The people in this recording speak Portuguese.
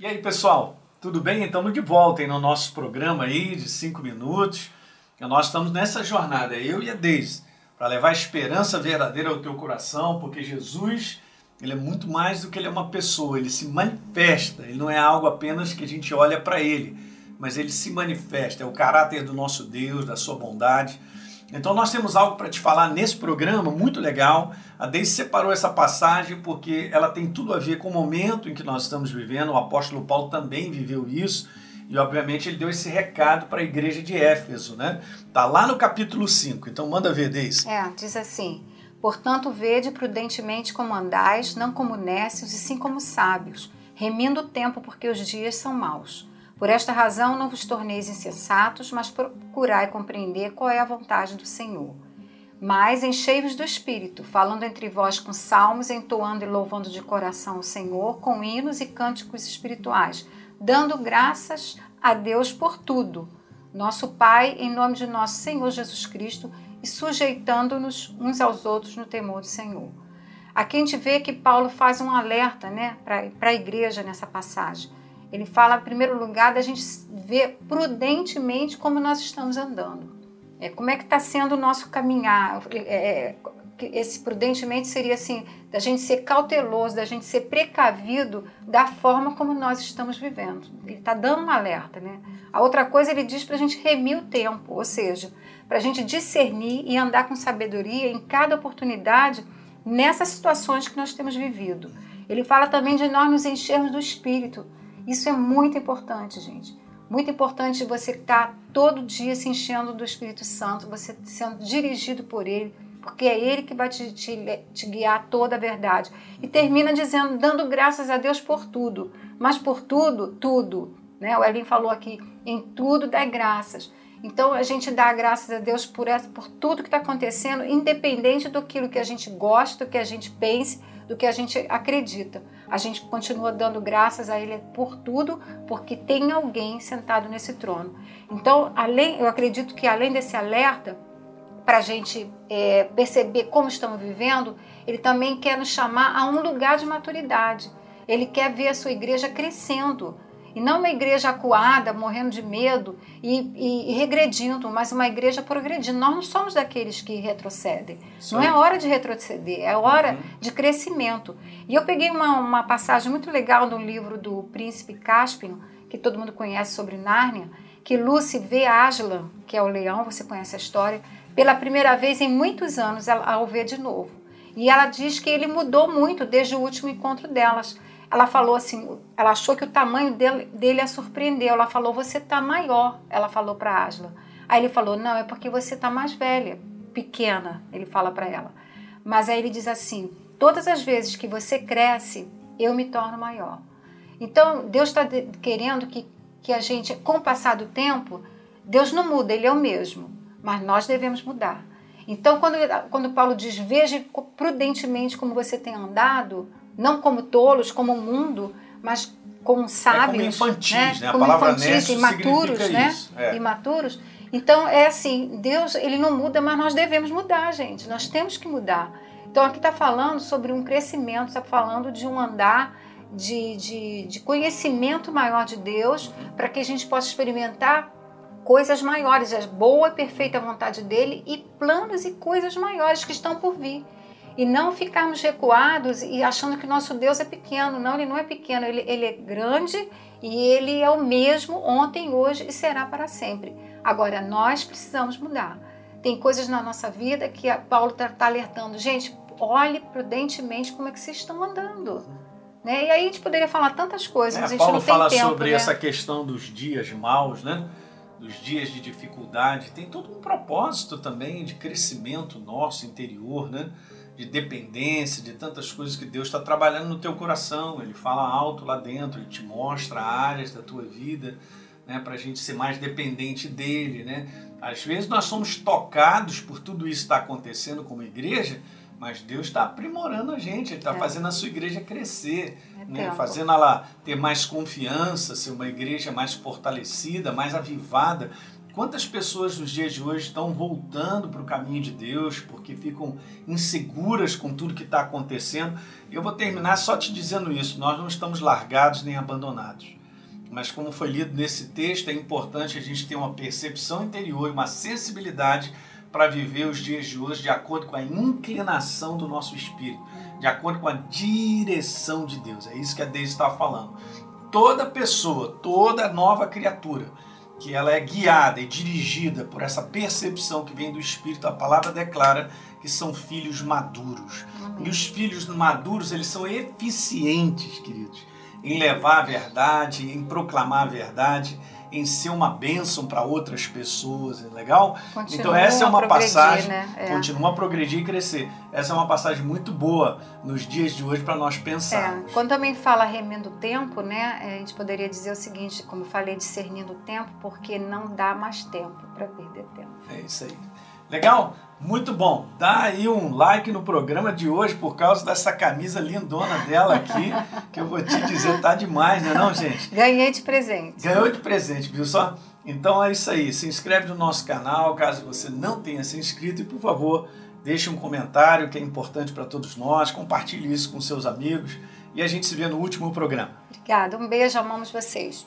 E aí, pessoal, tudo bem? Estamos de volta aí no nosso programa aí de cinco minutos. E nós estamos nessa jornada, eu e a Deise, para levar a esperança verdadeira ao teu coração, porque Jesus, ele é muito mais do que ele é uma pessoa, ele se manifesta, ele não é algo apenas que a gente olha para ele, mas ele se manifesta, é o caráter do nosso Deus, da sua bondade. Então nós temos algo para te falar nesse programa muito legal. A Deise separou essa passagem porque ela tem tudo a ver com o momento em que nós estamos vivendo. O apóstolo Paulo também viveu isso. E obviamente ele deu esse recado para a igreja de Éfeso, né? Tá lá no capítulo 5. Então manda ver, Deise. É, diz assim: Portanto, vede prudentemente como andais, não como nécios, e sim como sábios, remindo o tempo, porque os dias são maus. Por esta razão não vos torneis insensatos, mas procurai compreender qual é a vontade do Senhor. Mas enchei-vos do Espírito, falando entre vós com salmos, entoando e louvando de coração o Senhor, com hinos e cânticos espirituais, dando graças a Deus por tudo, nosso Pai, em nome de nosso Senhor Jesus Cristo, e sujeitando-nos uns aos outros no temor do Senhor. Aqui a gente vê que Paulo faz um alerta né, para a igreja nessa passagem. Ele fala, em primeiro lugar, da gente ver prudentemente como nós estamos andando. É, como é que está sendo o nosso caminhar? É, é esse prudentemente seria assim, da gente ser cauteloso, da gente ser precavido da forma como nós estamos vivendo. Ele está dando um alerta, né? A outra coisa ele diz para a gente remir o tempo, ou seja, para a gente discernir e andar com sabedoria em cada oportunidade nessas situações que nós temos vivido. Ele fala também de nós nos enchermos do Espírito, isso é muito importante, gente. Muito importante você estar tá todo dia se enchendo do Espírito Santo, você sendo dirigido por Ele, porque é Ele que vai te, te, te guiar toda a verdade. E termina dizendo, dando graças a Deus por tudo. Mas por tudo, tudo. Né? O Elin falou aqui, em tudo dá graças. Então a gente dá graças a Deus por, essa, por tudo que está acontecendo, independente do que a gente gosta, do que a gente pense, do que a gente acredita. A gente continua dando graças a Ele por tudo, porque tem alguém sentado nesse trono. Então, além, eu acredito que além desse alerta, para a gente é, perceber como estamos vivendo, Ele também quer nos chamar a um lugar de maturidade. Ele quer ver a sua igreja crescendo, e não uma igreja acuada, morrendo de medo e, e, e, regredindo, mas uma igreja progredindo. Nós não somos daqueles que retrocedem. Sim. Não é hora de retroceder, é hora uhum. de crescimento. E eu peguei uma, uma passagem muito legal do livro do Príncipe Caspian, que todo mundo conhece sobre Nárnia, que Lucy vê Aslan, que é o leão, você conhece a história, pela primeira vez em muitos anos ao ver de novo. E ela diz que ele mudou muito desde o último encontro delas ela falou assim, ela achou que o tamanho dele, dele a surpreendeu. Ela falou, você tá maior. Ela falou para Asla. Aí ele falou, não, é porque você tá mais velha, pequena. Ele fala para ela. Mas aí ele diz assim, todas as vezes que você cresce, eu me torno maior. Então Deus está querendo que, que a gente, com o passar do tempo, Deus não muda, Ele é o mesmo, mas nós devemos mudar. Então, quando, quando Paulo diz, veja prudentemente como você tem andado, não como tolos, como o mundo, mas como sábios, é como infantis, né? né? A como palavra infantis, imaturos, né? É. Imaturos. Então é assim, Deus ele não muda, mas nós devemos mudar, gente. Nós temos que mudar. Então aqui está falando sobre um crescimento, está falando de um andar de, de, de conhecimento maior de Deus, para que a gente possa experimentar coisas maiores, a boa e perfeita vontade dele e planos e coisas maiores que estão por vir e não ficarmos recuados e achando que nosso Deus é pequeno. Não, ele não é pequeno, ele, ele é grande e ele é o mesmo ontem, hoje e será para sempre. Agora, nós precisamos mudar. Tem coisas na nossa vida que Paulo está tá alertando. Gente, olhe prudentemente como é que vocês estão andando. Né? E aí a gente poderia falar tantas coisas, é, mas a gente Paulo não tem fala tempo, sobre né? essa questão dos dias maus, né? dos dias de dificuldade. Tem todo um propósito também de crescimento nosso interior, né? De dependência, de tantas coisas que Deus está trabalhando no teu coração. Ele fala alto lá dentro, ele te mostra áreas da tua vida, né, para a gente ser mais dependente dele, né? Às vezes nós somos tocados por tudo isso que está acontecendo como igreja, mas Deus está aprimorando a gente, Ele está é. fazendo a sua igreja crescer, é né? fazendo ela ter mais confiança, ser uma igreja mais fortalecida, mais avivada quantas pessoas nos dias de hoje estão voltando para o caminho de Deus porque ficam inseguras com tudo que está acontecendo. Eu vou terminar só te dizendo isso: nós não estamos largados nem abandonados. Mas, como foi lido nesse texto, é importante a gente ter uma percepção interior e uma sensibilidade para viver os dias de hoje de acordo com a inclinação do nosso espírito, de acordo com a direção de Deus. É isso que a Deise está falando. Toda pessoa, toda nova criatura, que ela é guiada e dirigida por essa percepção que vem do Espírito, a palavra declara que são filhos maduros. Amém. E os filhos maduros, eles são eficientes, queridos, em levar a verdade, em proclamar a verdade, em ser uma bênção para outras pessoas, é legal? Continua então essa é uma passagem, né? é. continua a progredir e crescer. Essa é uma passagem muito boa nos dias de hoje para nós pensarmos. É. Quando também fala remendo o tempo, né, a gente poderia dizer o seguinte, como falei, discernindo o tempo, porque não dá mais tempo para perder tempo. É isso aí. Legal? Muito bom. Dá aí um like no programa de hoje por causa dessa camisa lindona dela aqui, que eu vou te dizer, tá demais, né não, gente? Ganhei de presente. Ganhou de presente, viu só? Então é isso aí. Se inscreve no nosso canal, caso você não tenha se inscrito, e por favor, deixe um comentário que é importante para todos nós, compartilhe isso com seus amigos e a gente se vê no último programa. Obrigada, um beijo, amamos vocês.